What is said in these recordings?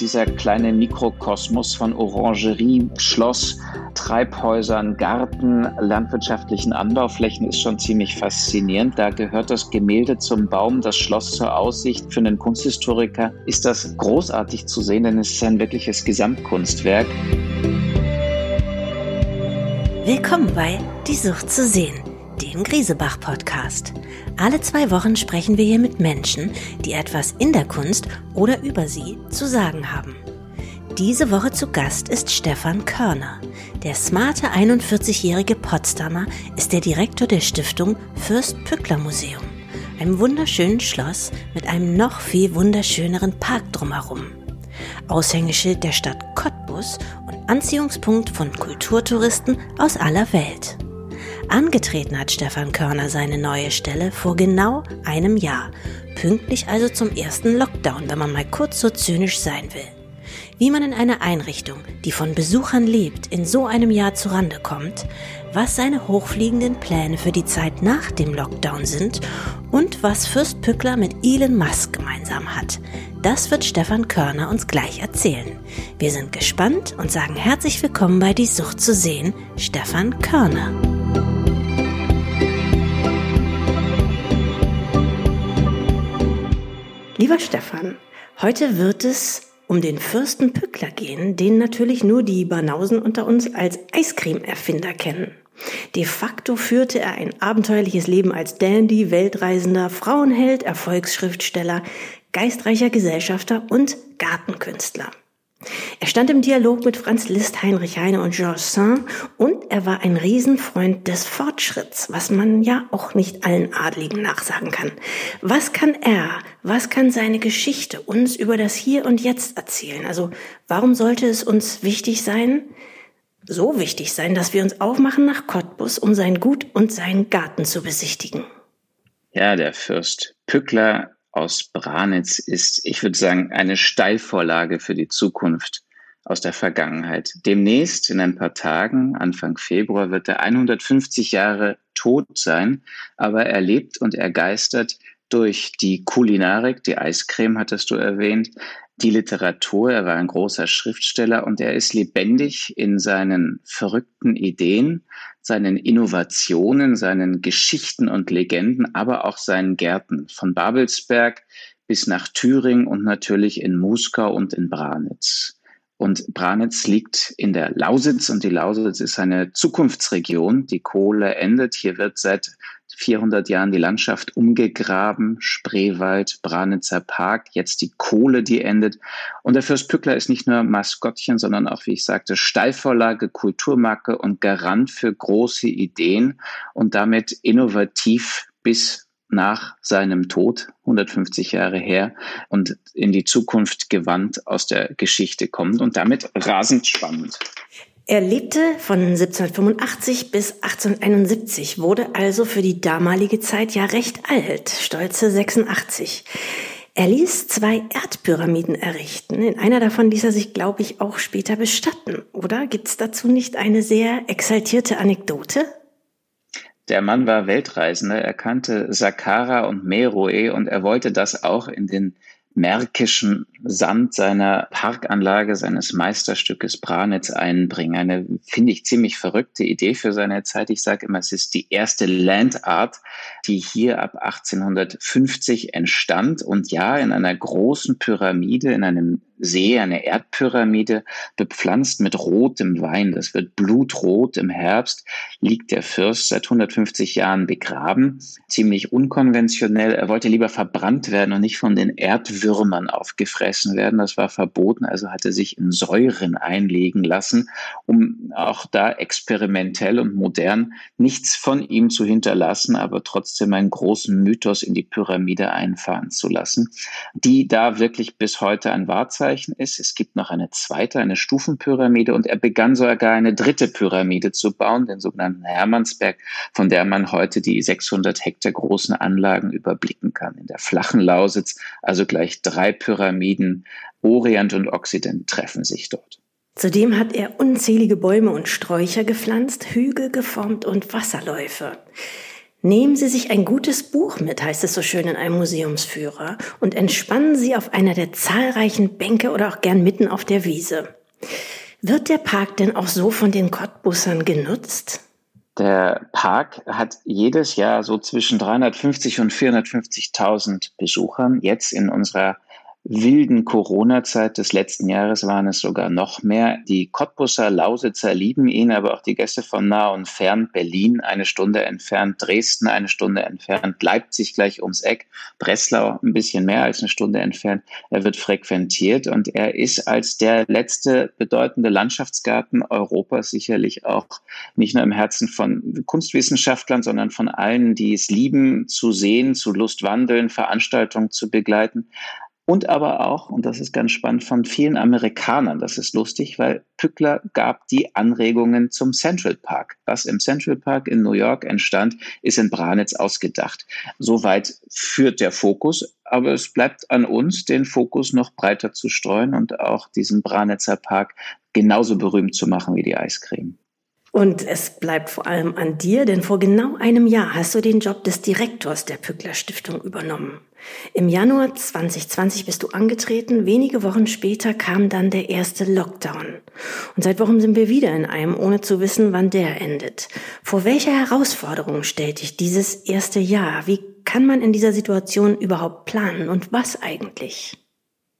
dieser kleine Mikrokosmos von Orangerie, Schloss, Treibhäusern, Garten, landwirtschaftlichen Anbauflächen ist schon ziemlich faszinierend. Da gehört das Gemälde zum Baum, das Schloss zur Aussicht. Für einen Kunsthistoriker ist das großartig zu sehen, denn es ist ein wirkliches Gesamtkunstwerk. Willkommen bei Die Sucht zu sehen, dem Griesebach-Podcast. Alle zwei Wochen sprechen wir hier mit Menschen, die etwas in der Kunst oder über sie zu sagen haben. Diese Woche zu Gast ist Stefan Körner. Der smarte 41-jährige Potsdamer ist der Direktor der Stiftung Fürst Pückler Museum, einem wunderschönen Schloss mit einem noch viel wunderschöneren Park drumherum. Aushängeschild der Stadt Cottbus und Anziehungspunkt von Kulturtouristen aus aller Welt. Angetreten hat Stefan Körner seine neue Stelle vor genau einem Jahr, pünktlich also zum ersten Lockdown, wenn man mal kurz so zynisch sein will. Wie man in einer Einrichtung, die von Besuchern lebt, in so einem Jahr zurande kommt, was seine hochfliegenden Pläne für die Zeit nach dem Lockdown sind und was Fürst Pückler mit Elon Musk gemeinsam hat. Das wird Stefan Körner uns gleich erzählen. Wir sind gespannt und sagen herzlich willkommen bei Die Sucht zu sehen, Stefan Körner. Lieber Stefan, heute wird es um den Fürsten Pückler gehen, den natürlich nur die Banausen unter uns als Eiscreme-Erfinder kennen. De facto führte er ein abenteuerliches Leben als Dandy, Weltreisender, Frauenheld, Erfolgsschriftsteller, geistreicher Gesellschafter und Gartenkünstler. Er stand im Dialog mit Franz Liszt, Heinrich Heine und Georges Saint und er war ein Riesenfreund des Fortschritts, was man ja auch nicht allen Adligen nachsagen kann. Was kann er, was kann seine Geschichte uns über das Hier und Jetzt erzählen? Also warum sollte es uns wichtig sein, so wichtig sein, dass wir uns aufmachen nach Cottbus, um sein Gut und seinen Garten zu besichtigen? Ja, der Fürst Pückler aus Branitz ist, ich würde sagen, eine Steilvorlage für die Zukunft aus der Vergangenheit. Demnächst, in ein paar Tagen, Anfang Februar, wird er 150 Jahre tot sein, aber er lebt und er geistert durch die Kulinarik, die Eiscreme hattest du erwähnt, die Literatur, er war ein großer Schriftsteller und er ist lebendig in seinen verrückten Ideen, seinen Innovationen, seinen Geschichten und Legenden, aber auch seinen Gärten von Babelsberg bis nach Thüringen und natürlich in Muskau und in Branitz. Und Branitz liegt in der Lausitz und die Lausitz ist eine Zukunftsregion. Die Kohle endet. Hier wird seit 400 Jahren die Landschaft umgegraben, Spreewald, Branitzer Park, jetzt die Kohle, die endet. Und der Fürst Pückler ist nicht nur Maskottchen, sondern auch, wie ich sagte, Steilvorlage, Kulturmarke und Garant für große Ideen und damit innovativ bis nach seinem Tod, 150 Jahre her, und in die Zukunft gewandt aus der Geschichte kommt und damit rasend spannend. Er lebte von 1785 bis 1871, wurde also für die damalige Zeit ja recht alt, stolze 86. Er ließ zwei Erdpyramiden errichten. In einer davon ließ er sich, glaube ich, auch später bestatten. Oder gibt's dazu nicht eine sehr exaltierte Anekdote? Der Mann war Weltreisender, er kannte Saqqara und Meroe und er wollte das auch in den märkischen Sand seiner Parkanlage, seines Meisterstückes Branitz einbringen. Eine, finde ich, ziemlich verrückte Idee für seine Zeit. Ich sage immer, es ist die erste Landart, die hier ab 1850 entstand und ja, in einer großen Pyramide, in einem See, eine Erdpyramide, bepflanzt mit rotem Wein. Das wird blutrot. Im Herbst liegt der Fürst seit 150 Jahren begraben. Ziemlich unkonventionell. Er wollte lieber verbrannt werden und nicht von den Erdwürmern aufgefressen werden. Das war verboten. Also hat er sich in Säuren einlegen lassen, um auch da experimentell und modern nichts von ihm zu hinterlassen, aber trotzdem einen großen Mythos in die Pyramide einfahren zu lassen, die da wirklich bis heute ein Wahrzeichen Vorzeichen ist. Es gibt noch eine zweite, eine Stufenpyramide und er begann sogar eine dritte Pyramide zu bauen, den sogenannten Hermannsberg, von der man heute die 600 Hektar großen Anlagen überblicken kann. In der flachen Lausitz also gleich drei Pyramiden, Orient und Occident treffen sich dort. Zudem hat er unzählige Bäume und Sträucher gepflanzt, Hügel geformt und Wasserläufe. Nehmen Sie sich ein gutes Buch mit, heißt es so schön in einem Museumsführer, und entspannen Sie auf einer der zahlreichen Bänke oder auch gern mitten auf der Wiese. Wird der Park denn auch so von den Cottbussern genutzt? Der Park hat jedes Jahr so zwischen 350 und 450.000 Besuchern. Jetzt in unserer wilden Corona-Zeit des letzten Jahres waren es sogar noch mehr. Die Cottbusser Lausitzer lieben ihn, aber auch die Gäste von nah und fern. Berlin eine Stunde entfernt, Dresden eine Stunde entfernt, Leipzig gleich ums Eck, Breslau ein bisschen mehr als eine Stunde entfernt. Er wird frequentiert und er ist als der letzte bedeutende Landschaftsgarten Europas sicherlich auch nicht nur im Herzen von Kunstwissenschaftlern, sondern von allen, die es lieben, zu sehen, zu Lustwandeln, Veranstaltungen zu begleiten und aber auch, und das ist ganz spannend, von vielen Amerikanern. Das ist lustig, weil Pückler gab die Anregungen zum Central Park. Was im Central Park in New York entstand, ist in Branitz ausgedacht. Soweit führt der Fokus, aber es bleibt an uns, den Fokus noch breiter zu streuen und auch diesen Branitzer Park genauso berühmt zu machen wie die Eiscreme. Und es bleibt vor allem an dir, denn vor genau einem Jahr hast du den Job des Direktors der Pückler Stiftung übernommen. Im Januar 2020 bist du angetreten, wenige Wochen später kam dann der erste Lockdown. Und seit Wochen sind wir wieder in einem, ohne zu wissen, wann der endet. Vor welcher Herausforderung stellt dich dieses erste Jahr? Wie kann man in dieser Situation überhaupt planen und was eigentlich?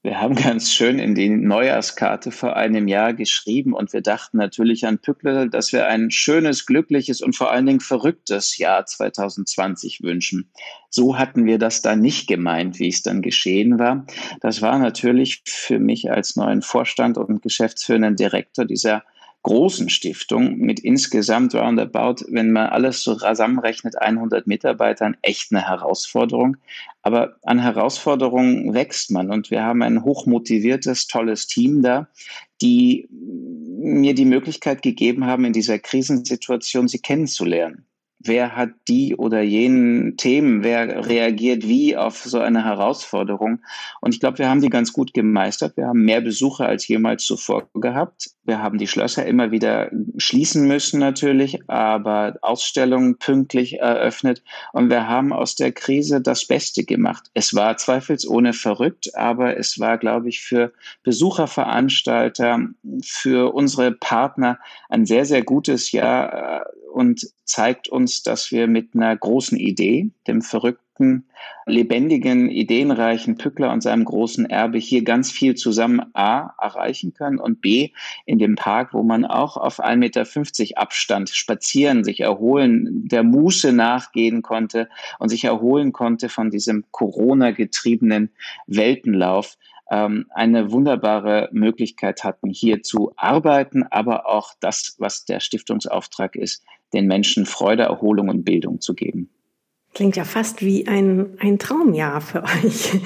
Wir haben ganz schön in die Neujahrskarte vor einem Jahr geschrieben und wir dachten natürlich an Pückler, dass wir ein schönes, glückliches und vor allen Dingen verrücktes Jahr 2020 wünschen. So hatten wir das da nicht gemeint, wie es dann geschehen war. Das war natürlich für mich als neuen Vorstand und geschäftsführenden Direktor dieser großen Stiftung mit insgesamt roundabout, wenn man alles so zusammenrechnet, 100 Mitarbeitern, echt eine Herausforderung. Aber an Herausforderungen wächst man und wir haben ein hochmotiviertes, tolles Team da, die mir die Möglichkeit gegeben haben, in dieser Krisensituation sie kennenzulernen wer hat die oder jenen Themen, wer reagiert wie auf so eine Herausforderung. Und ich glaube, wir haben die ganz gut gemeistert. Wir haben mehr Besucher als jemals zuvor gehabt. Wir haben die Schlösser immer wieder schließen müssen natürlich, aber Ausstellungen pünktlich eröffnet. Und wir haben aus der Krise das Beste gemacht. Es war zweifelsohne verrückt, aber es war, glaube ich, für Besucherveranstalter, für unsere Partner ein sehr, sehr gutes Jahr und zeigt uns, dass wir mit einer großen Idee, dem verrückten, lebendigen, ideenreichen Pückler und seinem großen Erbe hier ganz viel zusammen A erreichen können und B in dem Park, wo man auch auf 1,50 Meter Abstand spazieren, sich erholen, der Muße nachgehen konnte und sich erholen konnte von diesem Corona-getriebenen Weltenlauf ähm, eine wunderbare Möglichkeit hatten, hier zu arbeiten, aber auch das, was der Stiftungsauftrag ist, den Menschen Freude, Erholung und Bildung zu geben. Klingt ja fast wie ein, ein Traumjahr für euch.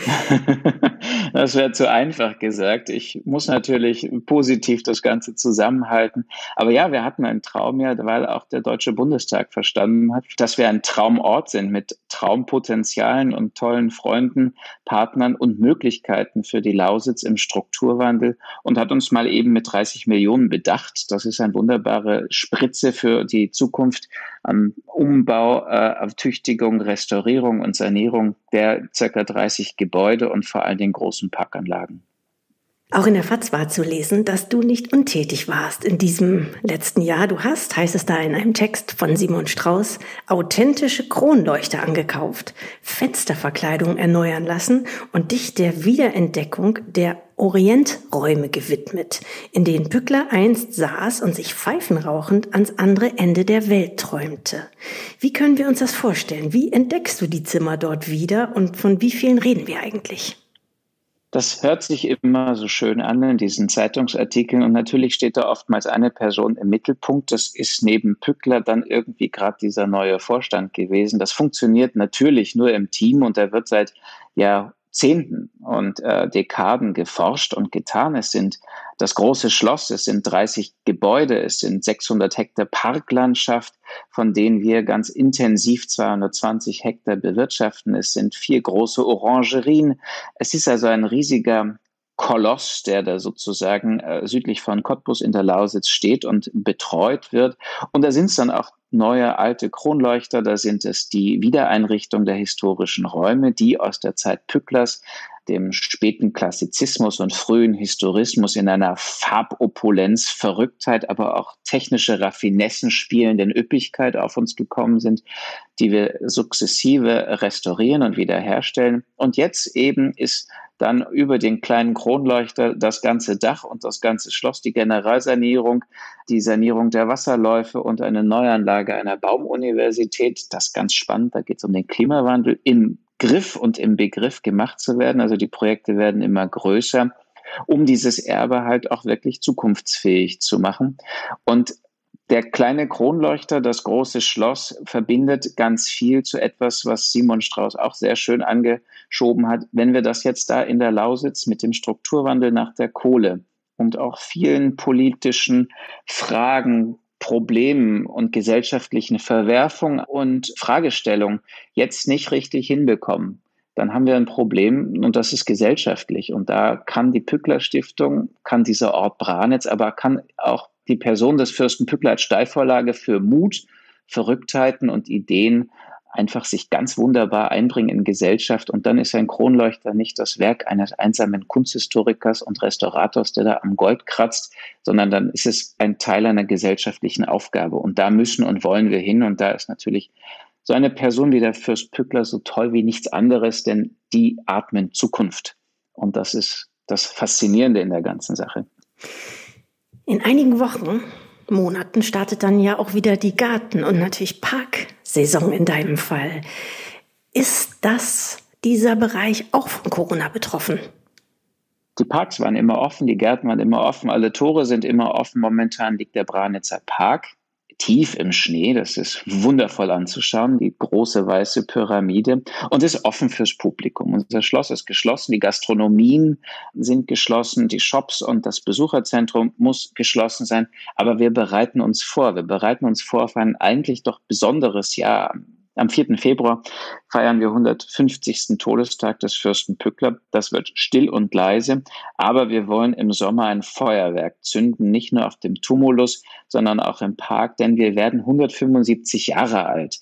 das wäre zu einfach gesagt. Ich muss natürlich positiv das Ganze zusammenhalten. Aber ja, wir hatten ein Traumjahr, weil auch der Deutsche Bundestag verstanden hat, dass wir ein Traumort sind mit Traumpotenzialen und tollen Freunden, Partnern und Möglichkeiten für die Lausitz im Strukturwandel und hat uns mal eben mit 30 Millionen bedacht. Das ist eine wunderbare Spritze für die Zukunft am Umbau, äh, Tüchtigung, Restaurierung und Sanierung der ca. 30 Gebäude und vor allen Dingen großen Parkanlagen. Auch in der FAZ war zu lesen, dass du nicht untätig warst in diesem letzten Jahr. Du hast, heißt es da in einem Text von Simon Strauß, authentische Kronleuchter angekauft, Fensterverkleidung erneuern lassen und dich der Wiederentdeckung der Orienträume gewidmet, in denen Bückler einst saß und sich pfeifenrauchend ans andere Ende der Welt träumte. Wie können wir uns das vorstellen? Wie entdeckst du die Zimmer dort wieder und von wie vielen reden wir eigentlich? Das hört sich immer so schön an in diesen Zeitungsartikeln und natürlich steht da oftmals eine Person im Mittelpunkt. Das ist neben Pückler dann irgendwie gerade dieser neue Vorstand gewesen. Das funktioniert natürlich nur im Team und er wird seit ja Jahrzehnten und äh, Dekaden geforscht und getan. Es sind das große Schloss, es sind 30 Gebäude, es sind 600 Hektar Parklandschaft, von denen wir ganz intensiv 220 Hektar bewirtschaften. Es sind vier große Orangerien. Es ist also ein riesiger Koloss, der da sozusagen äh, südlich von Cottbus in der Lausitz steht und betreut wird. Und da sind es dann auch neue alte Kronleuchter. Da sind es die Wiedereinrichtung der historischen Räume, die aus der Zeit Pücklers, dem späten Klassizismus und frühen Historismus in einer Farbopulenz, Verrücktheit, aber auch technische Raffinessen spielenden Üppigkeit auf uns gekommen sind, die wir sukzessive restaurieren und wiederherstellen. Und jetzt eben ist dann über den kleinen Kronleuchter das ganze Dach und das ganze Schloss, die Generalsanierung, die Sanierung der Wasserläufe und eine Neuanlage einer Baumuniversität. Das ist ganz spannend, da geht es um den Klimawandel im Griff und im Begriff gemacht zu werden. Also die Projekte werden immer größer, um dieses Erbe halt auch wirklich zukunftsfähig zu machen. Und der kleine Kronleuchter, das große Schloss, verbindet ganz viel zu etwas, was Simon Strauß auch sehr schön angeschoben hat. Wenn wir das jetzt da in der Lausitz mit dem Strukturwandel nach der Kohle und auch vielen politischen Fragen, Problemen und gesellschaftlichen Verwerfungen und Fragestellungen jetzt nicht richtig hinbekommen, dann haben wir ein Problem und das ist gesellschaftlich. Und da kann die Pückler Stiftung, kann dieser Ort Branitz, aber kann auch die Person des Fürsten Pückler als Steilvorlage für Mut, Verrücktheiten und Ideen einfach sich ganz wunderbar einbringen in Gesellschaft. Und dann ist ein Kronleuchter nicht das Werk eines einsamen Kunsthistorikers und Restaurators, der da am Gold kratzt, sondern dann ist es ein Teil einer gesellschaftlichen Aufgabe. Und da müssen und wollen wir hin. Und da ist natürlich so eine Person wie der Fürst Pückler so toll wie nichts anderes, denn die atmen Zukunft. Und das ist das Faszinierende in der ganzen Sache. In einigen Wochen, Monaten startet dann ja auch wieder die Garten- und natürlich Parksaison in deinem Fall. Ist das dieser Bereich auch von Corona betroffen? Die Parks waren immer offen, die Gärten waren immer offen, alle Tore sind immer offen. Momentan liegt der Branitzer Park tief im Schnee. Das ist wundervoll anzuschauen, die große weiße Pyramide und ist offen fürs Publikum. Unser Schloss ist geschlossen, die Gastronomien sind geschlossen, die Shops und das Besucherzentrum muss geschlossen sein. Aber wir bereiten uns vor. Wir bereiten uns vor auf ein eigentlich doch besonderes Jahr. Am 4. Februar feiern wir 150. Todestag des Fürsten Pückler. Das wird still und leise, aber wir wollen im Sommer ein Feuerwerk zünden, nicht nur auf dem Tumulus, sondern auch im Park, denn wir werden 175 Jahre alt.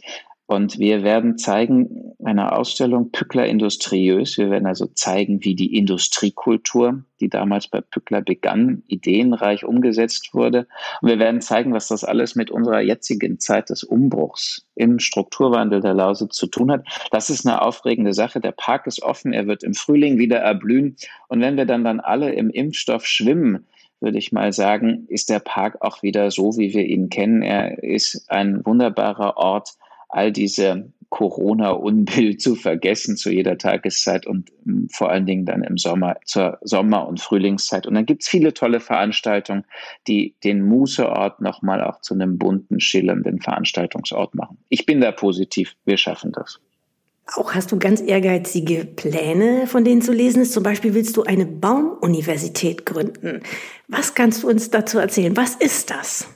Und wir werden zeigen, eine Ausstellung Pückler industriös. Wir werden also zeigen, wie die Industriekultur, die damals bei Pückler begann, ideenreich umgesetzt wurde. Und wir werden zeigen, was das alles mit unserer jetzigen Zeit des Umbruchs im Strukturwandel der Lausitz zu tun hat. Das ist eine aufregende Sache. Der Park ist offen. Er wird im Frühling wieder erblühen. Und wenn wir dann dann alle im Impfstoff schwimmen, würde ich mal sagen, ist der Park auch wieder so, wie wir ihn kennen. Er ist ein wunderbarer Ort, all diese Corona-Unbill zu vergessen zu jeder Tageszeit und hm, vor allen Dingen dann im Sommer zur Sommer- und Frühlingszeit. Und dann gibt's viele tolle Veranstaltungen, die den Museort nochmal auch zu einem bunten, schillernden Veranstaltungsort machen. Ich bin da positiv, wir schaffen das. Auch hast du ganz ehrgeizige Pläne, von denen zu lesen ist. Zum Beispiel willst du eine Baumuniversität gründen. Was kannst du uns dazu erzählen? Was ist das?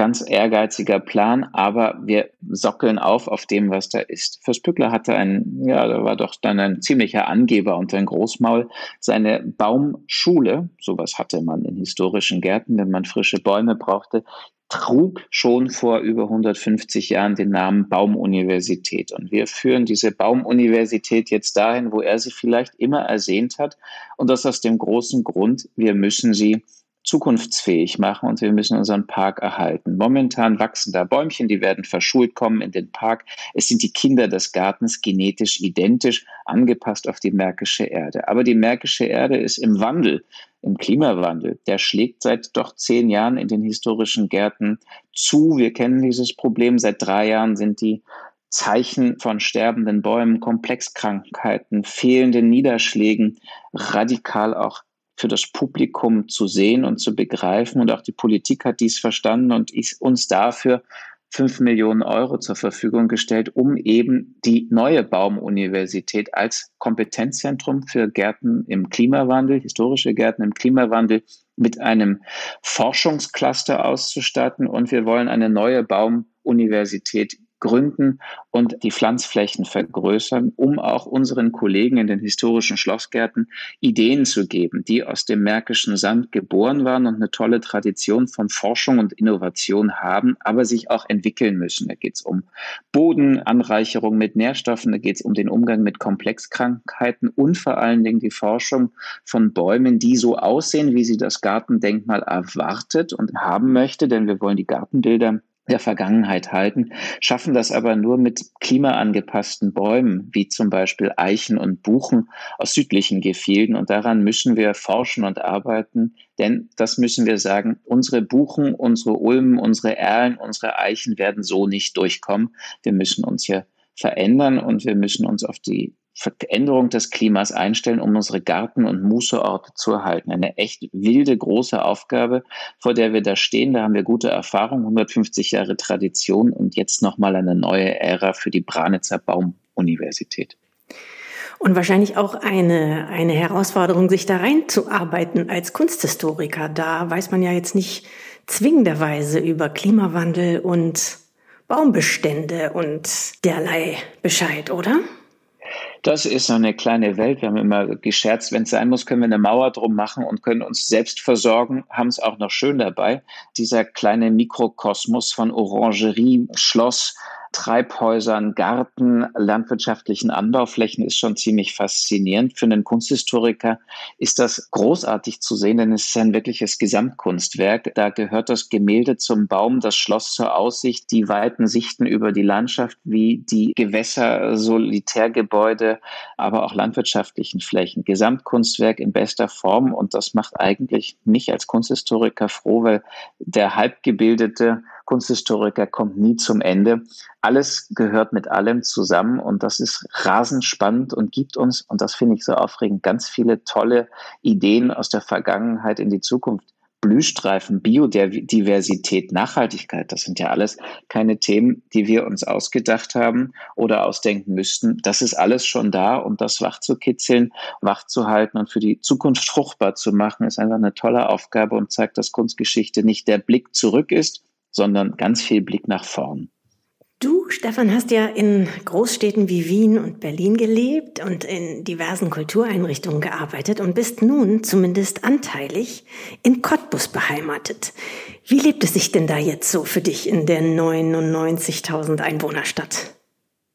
Ganz ehrgeiziger Plan, aber wir sockeln auf auf dem, was da ist. Fürst Pückler hatte ein, ja, da war doch dann ein ziemlicher Angeber und ein Großmaul. Seine Baumschule, sowas hatte man in historischen Gärten, wenn man frische Bäume brauchte, trug schon vor über 150 Jahren den Namen Baumuniversität. Und wir führen diese Baumuniversität jetzt dahin, wo er sie vielleicht immer ersehnt hat. Und das aus dem großen Grund, wir müssen sie zukunftsfähig machen und wir müssen unseren Park erhalten. Momentan wachsen da Bäumchen, die werden verschult kommen in den Park. Es sind die Kinder des Gartens genetisch identisch, angepasst auf die märkische Erde. Aber die märkische Erde ist im Wandel, im Klimawandel. Der schlägt seit doch zehn Jahren in den historischen Gärten zu. Wir kennen dieses Problem. Seit drei Jahren sind die Zeichen von sterbenden Bäumen, Komplexkrankheiten, fehlenden Niederschlägen radikal auch für das Publikum zu sehen und zu begreifen. Und auch die Politik hat dies verstanden und ist uns dafür fünf Millionen Euro zur Verfügung gestellt, um eben die neue Baumuniversität als Kompetenzzentrum für Gärten im Klimawandel, historische Gärten im Klimawandel, mit einem Forschungscluster auszustatten. Und wir wollen eine neue Baumuniversität gründen und die Pflanzflächen vergrößern, um auch unseren Kollegen in den historischen Schlossgärten Ideen zu geben, die aus dem märkischen Sand geboren waren und eine tolle Tradition von Forschung und Innovation haben, aber sich auch entwickeln müssen. Da geht es um Bodenanreicherung mit Nährstoffen, da geht es um den Umgang mit Komplexkrankheiten und vor allen Dingen die Forschung von Bäumen, die so aussehen, wie sie das Gartendenkmal erwartet und haben möchte, denn wir wollen die Gartenbilder der Vergangenheit halten, schaffen das aber nur mit klimaangepassten Bäumen, wie zum Beispiel Eichen und Buchen aus südlichen Gefilden. Und daran müssen wir forschen und arbeiten, denn das müssen wir sagen, unsere Buchen, unsere Ulmen, unsere Erlen, unsere Eichen werden so nicht durchkommen. Wir müssen uns hier verändern und wir müssen uns auf die Veränderung des Klimas einstellen, um unsere Garten- und Mußeorte zu erhalten. Eine echt wilde, große Aufgabe, vor der wir da stehen. Da haben wir gute Erfahrung, 150 Jahre Tradition und jetzt nochmal eine neue Ära für die Branitzer Baumuniversität. Und wahrscheinlich auch eine, eine Herausforderung, sich da reinzuarbeiten als Kunsthistoriker. Da weiß man ja jetzt nicht zwingenderweise über Klimawandel und Baumbestände und derlei Bescheid, oder? Das ist so eine kleine Welt. Wir haben immer gescherzt, wenn es sein muss, können wir eine Mauer drum machen und können uns selbst versorgen, haben es auch noch schön dabei. Dieser kleine Mikrokosmos von Orangerie, Schloss, Treibhäusern, Garten, landwirtschaftlichen Anbauflächen ist schon ziemlich faszinierend. Für einen Kunsthistoriker ist das großartig zu sehen, denn es ist ein wirkliches Gesamtkunstwerk. Da gehört das Gemälde zum Baum, das Schloss zur Aussicht, die weiten Sichten über die Landschaft wie die Gewässer, Solitärgebäude, aber auch landwirtschaftlichen Flächen. Gesamtkunstwerk in bester Form und das macht eigentlich mich als Kunsthistoriker froh, weil der halbgebildete Kunsthistoriker kommt nie zum Ende. Alles gehört mit allem zusammen und das ist rasend spannend und gibt uns, und das finde ich so aufregend, ganz viele tolle Ideen aus der Vergangenheit in die Zukunft. Blühstreifen, Biodiversität, Nachhaltigkeit, das sind ja alles keine Themen, die wir uns ausgedacht haben oder ausdenken müssten. Das ist alles schon da und das wach zu kitzeln, wach zu halten und für die Zukunft fruchtbar zu machen, ist einfach eine tolle Aufgabe und zeigt, dass Kunstgeschichte nicht der Blick zurück ist, sondern ganz viel Blick nach vorn. Du, Stefan, hast ja in Großstädten wie Wien und Berlin gelebt und in diversen Kultureinrichtungen gearbeitet und bist nun zumindest anteilig in Cottbus beheimatet. Wie lebt es sich denn da jetzt so für dich in der 99.000 Einwohnerstadt?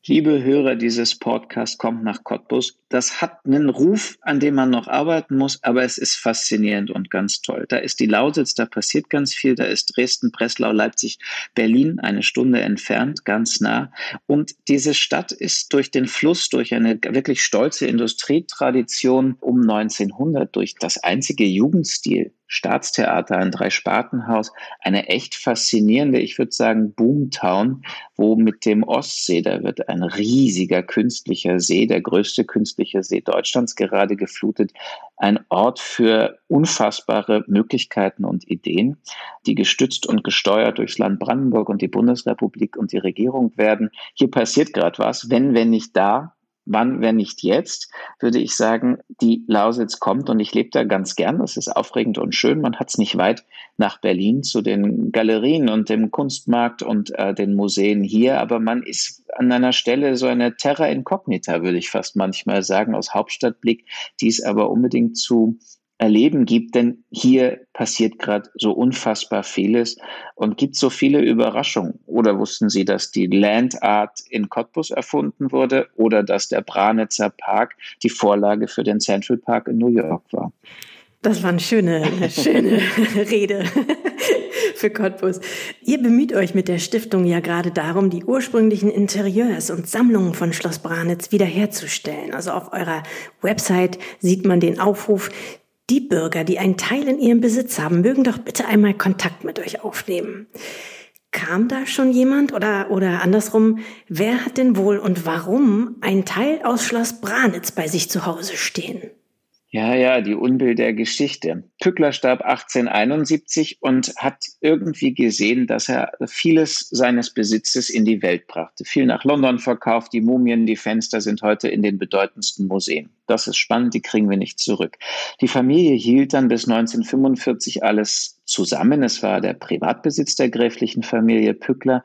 Liebe Hörer dieses Podcasts, kommt nach Cottbus. Das hat einen Ruf, an dem man noch arbeiten muss, aber es ist faszinierend und ganz toll. Da ist die Lausitz, da passiert ganz viel. Da ist Dresden, Breslau, Leipzig, Berlin eine Stunde entfernt, ganz nah. Und diese Stadt ist durch den Fluss, durch eine wirklich stolze Industrietradition um 1900, durch das einzige Jugendstil Staatstheater, ein Dreispartenhaus, eine echt faszinierende, ich würde sagen, Boomtown, wo mit dem Ostsee, da wird ein riesiger künstlicher See, der größte künstliche See Deutschlands gerade geflutet, ein Ort für unfassbare Möglichkeiten und Ideen, die gestützt und gesteuert durchs Land Brandenburg und die Bundesrepublik und die Regierung werden. Hier passiert gerade was, wenn, wenn nicht da, wann, wenn nicht jetzt, würde ich sagen, die Lausitz kommt und ich lebe da ganz gern. Das ist aufregend und schön. Man hat es nicht weit nach Berlin zu den Galerien und dem Kunstmarkt und äh, den Museen hier, aber man ist an einer Stelle so eine Terra Incognita, würde ich fast manchmal sagen, aus Hauptstadtblick, die es aber unbedingt zu erleben gibt, denn hier passiert gerade so unfassbar vieles und gibt so viele Überraschungen. Oder wussten Sie, dass die Land Art in Cottbus erfunden wurde oder dass der Branitzer Park die Vorlage für den Central Park in New York war? Das war eine schöne, eine schöne Rede für Cottbus. Ihr bemüht euch mit der Stiftung ja gerade darum, die ursprünglichen Interieurs und Sammlungen von Schloss Branitz wiederherzustellen. Also auf eurer Website sieht man den Aufruf, die Bürger, die einen Teil in ihrem Besitz haben, mögen doch bitte einmal Kontakt mit euch aufnehmen. Kam da schon jemand oder, oder andersrum, wer hat denn wohl und warum ein Teil aus Schloss Branitz bei sich zu Hause stehen? Ja, ja, die Unbill der Geschichte. Pückler starb 1871 und hat irgendwie gesehen, dass er vieles seines Besitzes in die Welt brachte. Viel nach London verkauft, die Mumien, die Fenster sind heute in den bedeutendsten Museen. Das ist spannend, die kriegen wir nicht zurück. Die Familie hielt dann bis 1945 alles zusammen. Es war der Privatbesitz der gräflichen Familie Pückler.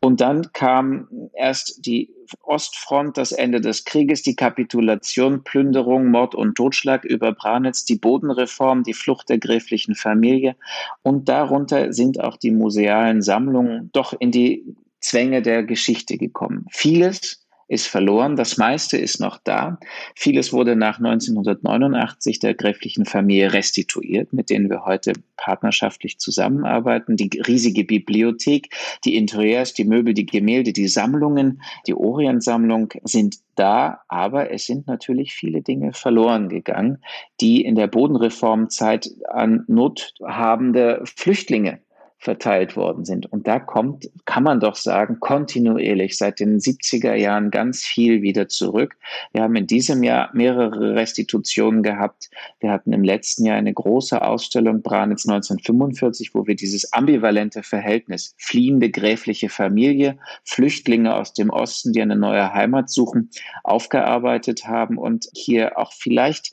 Und dann kam erst die Ostfront, das Ende des Krieges, die Kapitulation, Plünderung, Mord und Totschlag über Branitz, die Bodenreform, die Flucht der gräflichen Familie. Und darunter sind auch die musealen Sammlungen doch in die Zwänge der Geschichte gekommen. Vieles ist verloren. Das meiste ist noch da. Vieles wurde nach 1989 der gräflichen Familie restituiert, mit denen wir heute partnerschaftlich zusammenarbeiten. Die riesige Bibliothek, die Interieurs, die Möbel, die Gemälde, die Sammlungen, die Orientsammlung sind da, aber es sind natürlich viele Dinge verloren gegangen, die in der Bodenreformzeit an nothabende Flüchtlinge verteilt worden sind. Und da kommt, kann man doch sagen, kontinuierlich seit den 70er Jahren ganz viel wieder zurück. Wir haben in diesem Jahr mehrere Restitutionen gehabt. Wir hatten im letzten Jahr eine große Ausstellung Branitz 1945, wo wir dieses ambivalente Verhältnis fliehende gräfliche Familie, Flüchtlinge aus dem Osten, die eine neue Heimat suchen, aufgearbeitet haben und hier auch vielleicht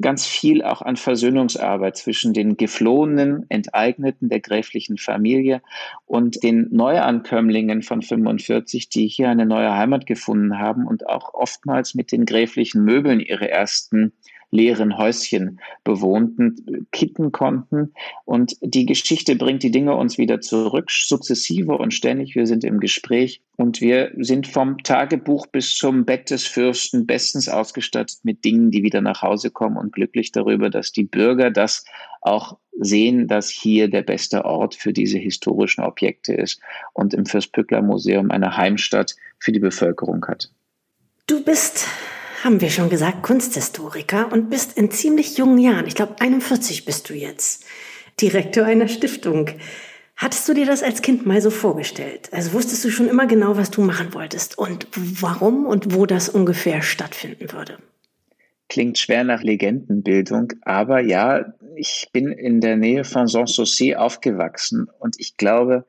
ganz viel auch an Versöhnungsarbeit zwischen den geflohenen, enteigneten der gräflichen Familie und den Neuankömmlingen von 45, die hier eine neue Heimat gefunden haben und auch oftmals mit den gräflichen Möbeln ihre ersten leeren Häuschen bewohnten, kitten konnten. Und die Geschichte bringt die Dinge uns wieder zurück, sukzessive und ständig. Wir sind im Gespräch und wir sind vom Tagebuch bis zum Bett des Fürsten bestens ausgestattet mit Dingen, die wieder nach Hause kommen und glücklich darüber, dass die Bürger das auch sehen, dass hier der beste Ort für diese historischen Objekte ist und im Fürstpückler Museum eine Heimstatt für die Bevölkerung hat. Du bist haben wir schon gesagt, Kunsthistoriker und bist in ziemlich jungen Jahren, ich glaube 41 bist du jetzt, Direktor einer Stiftung. Hattest du dir das als Kind mal so vorgestellt? Also wusstest du schon immer genau, was du machen wolltest und warum und wo das ungefähr stattfinden würde? Klingt schwer nach Legendenbildung, aber ja, ich bin in der Nähe von Sanssouci aufgewachsen und ich glaube,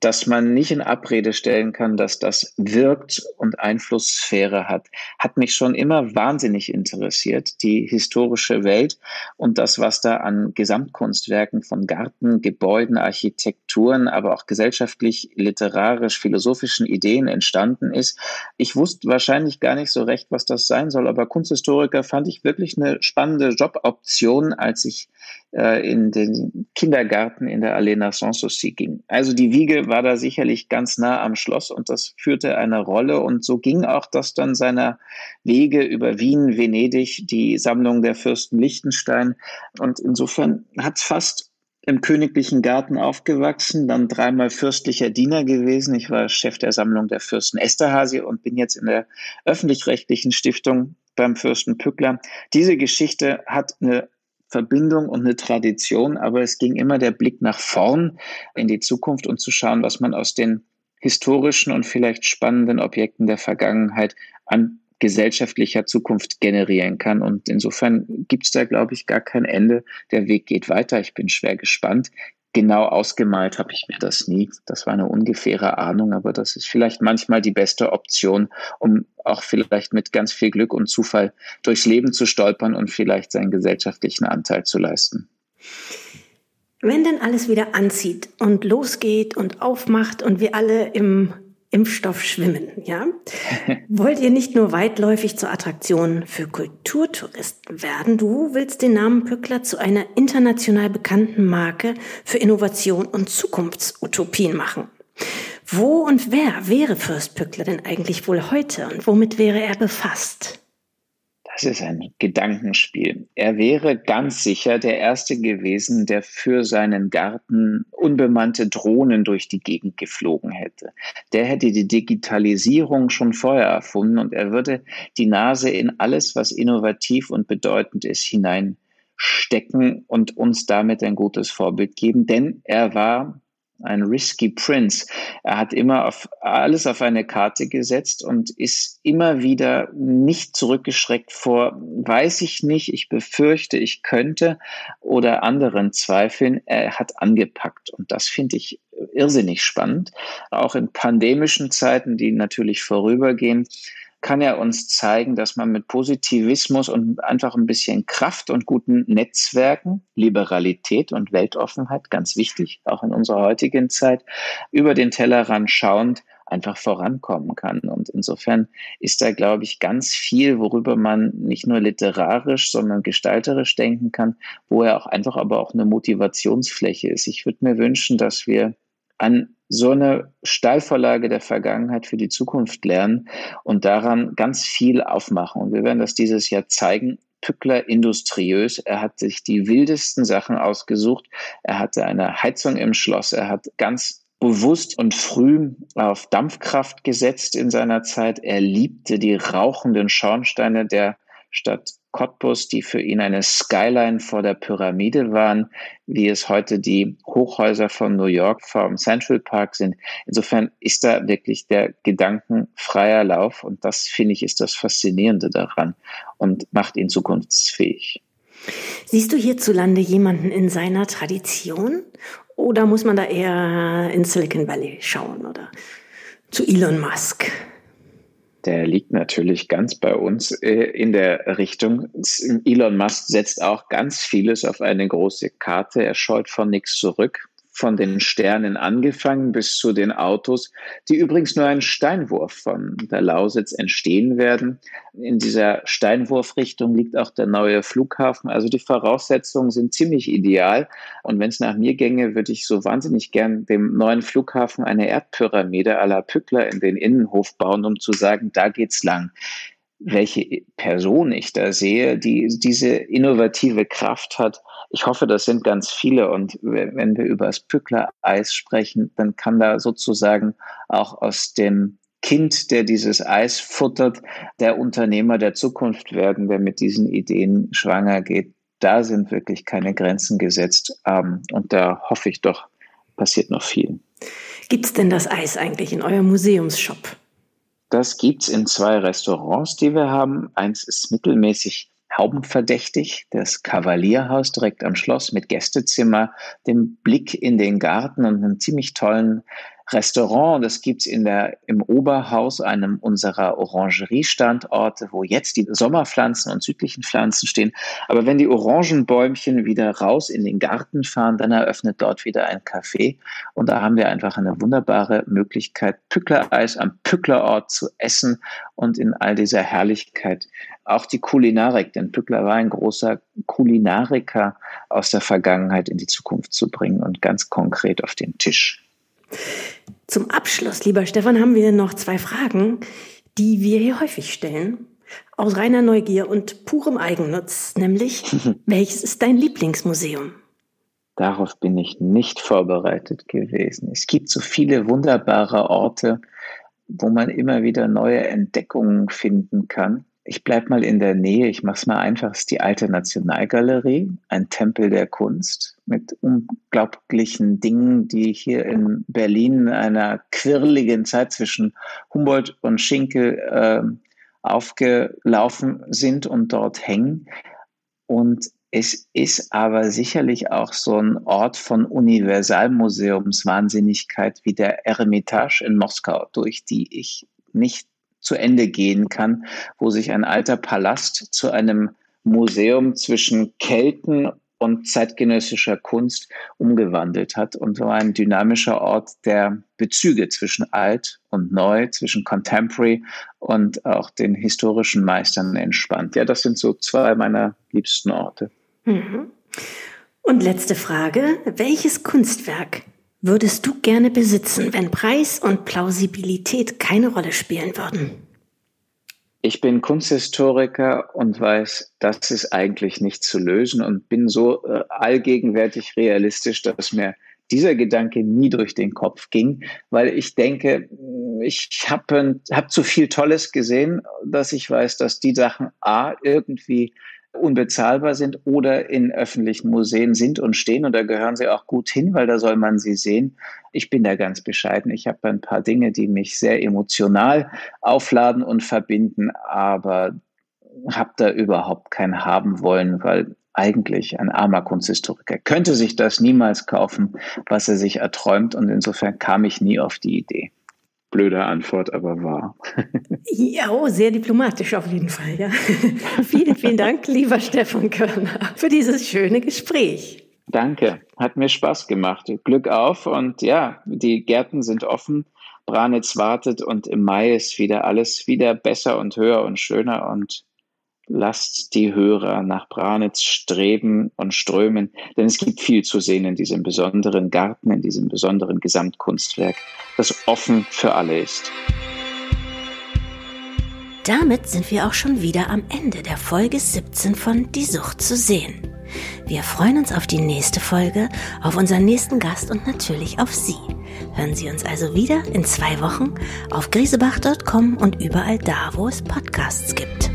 dass man nicht in Abrede stellen kann, dass das wirkt und Einflusssphäre hat, hat mich schon immer wahnsinnig interessiert, die historische Welt und das, was da an Gesamtkunstwerken von Garten, Gebäuden, Architekturen, aber auch gesellschaftlich, literarisch, philosophischen Ideen entstanden ist. Ich wusste wahrscheinlich gar nicht so recht, was das sein soll, aber Kunsthistoriker fand ich wirklich eine spannende Joboption, als ich äh, in den Kindergarten in der Allee Sanssouci ging. Also die Wiege war da sicherlich ganz nah am Schloss und das führte eine Rolle und so ging auch das dann seiner Wege über Wien, Venedig, die Sammlung der Fürsten Liechtenstein und insofern hat es fast im königlichen Garten aufgewachsen, dann dreimal fürstlicher Diener gewesen. Ich war Chef der Sammlung der Fürsten Esterhazy und bin jetzt in der öffentlich-rechtlichen Stiftung beim Fürsten Pückler. Diese Geschichte hat eine Verbindung und eine Tradition, aber es ging immer der Blick nach vorn in die Zukunft und zu schauen, was man aus den historischen und vielleicht spannenden Objekten der Vergangenheit an gesellschaftlicher Zukunft generieren kann. Und insofern gibt es da, glaube ich, gar kein Ende. Der Weg geht weiter. Ich bin schwer gespannt genau ausgemalt habe ich mir das nie. Das war eine ungefähre Ahnung, aber das ist vielleicht manchmal die beste Option, um auch vielleicht mit ganz viel Glück und Zufall durchs Leben zu stolpern und vielleicht seinen gesellschaftlichen Anteil zu leisten. Wenn dann alles wieder anzieht und losgeht und aufmacht und wir alle im Impfstoff schwimmen, ja? Wollt ihr nicht nur weitläufig zur Attraktion für Kulturtouristen werden? Du willst den Namen Pückler zu einer international bekannten Marke für Innovation und Zukunftsutopien machen. Wo und wer wäre Fürst Pückler denn eigentlich wohl heute und womit wäre er befasst? Das ist ein Gedankenspiel. Er wäre ganz sicher der Erste gewesen, der für seinen Garten unbemannte Drohnen durch die Gegend geflogen hätte. Der hätte die Digitalisierung schon vorher erfunden und er würde die Nase in alles, was innovativ und bedeutend ist, hineinstecken und uns damit ein gutes Vorbild geben, denn er war ein risky Prince. Er hat immer auf alles auf eine Karte gesetzt und ist immer wieder nicht zurückgeschreckt vor, weiß ich nicht, ich befürchte, ich könnte oder anderen Zweifeln. Er hat angepackt und das finde ich irrsinnig spannend. Auch in pandemischen Zeiten, die natürlich vorübergehen, kann er uns zeigen, dass man mit Positivismus und einfach ein bisschen Kraft und guten Netzwerken, Liberalität und Weltoffenheit, ganz wichtig, auch in unserer heutigen Zeit, über den Tellerrand schauend einfach vorankommen kann. Und insofern ist da, glaube ich, ganz viel, worüber man nicht nur literarisch, sondern gestalterisch denken kann, wo er auch einfach aber auch eine Motivationsfläche ist. Ich würde mir wünschen, dass wir an so eine Steilvorlage der Vergangenheit für die Zukunft lernen und daran ganz viel aufmachen. Und wir werden das dieses Jahr zeigen. Pückler industriös. Er hat sich die wildesten Sachen ausgesucht. Er hatte eine Heizung im Schloss. Er hat ganz bewusst und früh auf Dampfkraft gesetzt in seiner Zeit. Er liebte die rauchenden Schornsteine der Stadt Cottbus, die für ihn eine Skyline vor der Pyramide waren, wie es heute die Hochhäuser von New York vom Central Park sind. Insofern ist da wirklich der gedankenfreier Lauf und das finde ich ist das Faszinierende daran und macht ihn zukunftsfähig. Siehst du hierzulande jemanden in seiner Tradition oder muss man da eher in Silicon Valley schauen oder zu Elon Musk? Der liegt natürlich ganz bei uns äh, in der Richtung. Elon Musk setzt auch ganz vieles auf eine große Karte. Er scheut von nichts zurück von den Sternen angefangen bis zu den Autos, die übrigens nur ein Steinwurf von der Lausitz entstehen werden. In dieser Steinwurfrichtung liegt auch der neue Flughafen. Also die Voraussetzungen sind ziemlich ideal. Und wenn es nach mir ginge, würde ich so wahnsinnig gern dem neuen Flughafen eine Erdpyramide à la Pückler in den Innenhof bauen, um zu sagen, da geht's lang welche Person ich da sehe, die diese innovative Kraft hat. Ich hoffe, das sind ganz viele. Und wenn wir über das Pückler-Eis sprechen, dann kann da sozusagen auch aus dem Kind, der dieses Eis futtert, der Unternehmer der Zukunft werden, der mit diesen Ideen schwanger geht. Da sind wirklich keine Grenzen gesetzt. Ähm, und da hoffe ich doch, passiert noch viel. Gibt es denn das Eis eigentlich in eurem Museumsshop? Das gibt's in zwei Restaurants, die wir haben. Eins ist mittelmäßig haubenverdächtig, das Kavalierhaus direkt am Schloss mit Gästezimmer, dem Blick in den Garten und einem ziemlich tollen Restaurant. Das gibt's in der, im Oberhaus, einem unserer Orangeriestandorte, wo jetzt die Sommerpflanzen und südlichen Pflanzen stehen. Aber wenn die Orangenbäumchen wieder raus in den Garten fahren, dann eröffnet dort wieder ein Café. Und da haben wir einfach eine wunderbare Möglichkeit, Pücklereis am Pücklerort zu essen und in all dieser Herrlichkeit auch die Kulinarik, denn Pückler war ein großer Kulinariker aus der Vergangenheit in die Zukunft zu bringen und ganz konkret auf den Tisch. Zum Abschluss, lieber Stefan, haben wir noch zwei Fragen, die wir hier häufig stellen. Aus reiner Neugier und purem Eigennutz, nämlich, welches ist dein Lieblingsmuseum? Darauf bin ich nicht vorbereitet gewesen. Es gibt so viele wunderbare Orte, wo man immer wieder neue Entdeckungen finden kann. Ich bleibe mal in der Nähe, ich mache es mal einfach, es ist die alte Nationalgalerie, ein Tempel der Kunst mit unglaublichen Dingen, die hier in Berlin in einer quirligen Zeit zwischen Humboldt und Schinkel äh, aufgelaufen sind und dort hängen. Und es ist aber sicherlich auch so ein Ort von Universalmuseumswahnsinnigkeit wie der Eremitage in Moskau, durch die ich nicht zu Ende gehen kann, wo sich ein alter Palast zu einem Museum zwischen Kelten und zeitgenössischer Kunst umgewandelt hat und so ein dynamischer Ort der Bezüge zwischen alt und neu, zwischen Contemporary und auch den historischen Meistern entspannt. Ja, das sind so zwei meiner liebsten Orte. Mhm. Und letzte Frage, welches Kunstwerk würdest du gerne besitzen, wenn Preis und Plausibilität keine Rolle spielen würden? Ich bin Kunsthistoriker und weiß, das ist eigentlich nicht zu lösen und bin so äh, allgegenwärtig realistisch, dass mir dieser Gedanke nie durch den Kopf ging, weil ich denke, ich habe hab zu viel Tolles gesehen, dass ich weiß, dass die Sachen A irgendwie unbezahlbar sind oder in öffentlichen Museen sind und stehen. Und da gehören sie auch gut hin, weil da soll man sie sehen. Ich bin da ganz bescheiden. Ich habe ein paar Dinge, die mich sehr emotional aufladen und verbinden, aber habe da überhaupt kein haben wollen, weil eigentlich ein armer Kunsthistoriker könnte sich das niemals kaufen, was er sich erträumt. Und insofern kam ich nie auf die Idee. Blöde Antwort, aber wahr. ja, oh, sehr diplomatisch auf jeden Fall. Ja. vielen, vielen Dank, lieber Stefan Körner, für dieses schöne Gespräch. Danke, hat mir Spaß gemacht. Glück auf und ja, die Gärten sind offen. Branitz wartet und im Mai ist wieder alles wieder besser und höher und schöner und lasst die Hörer nach Branitz streben und strömen, denn es gibt viel zu sehen in diesem besonderen Garten, in diesem besonderen Gesamtkunstwerk, das offen für alle ist. Damit sind wir auch schon wieder am Ende der Folge 17 von Die Sucht zu sehen. Wir freuen uns auf die nächste Folge, auf unseren nächsten Gast und natürlich auf Sie. Hören Sie uns also wieder in zwei Wochen auf grisebach.com und überall da, wo es Podcasts gibt.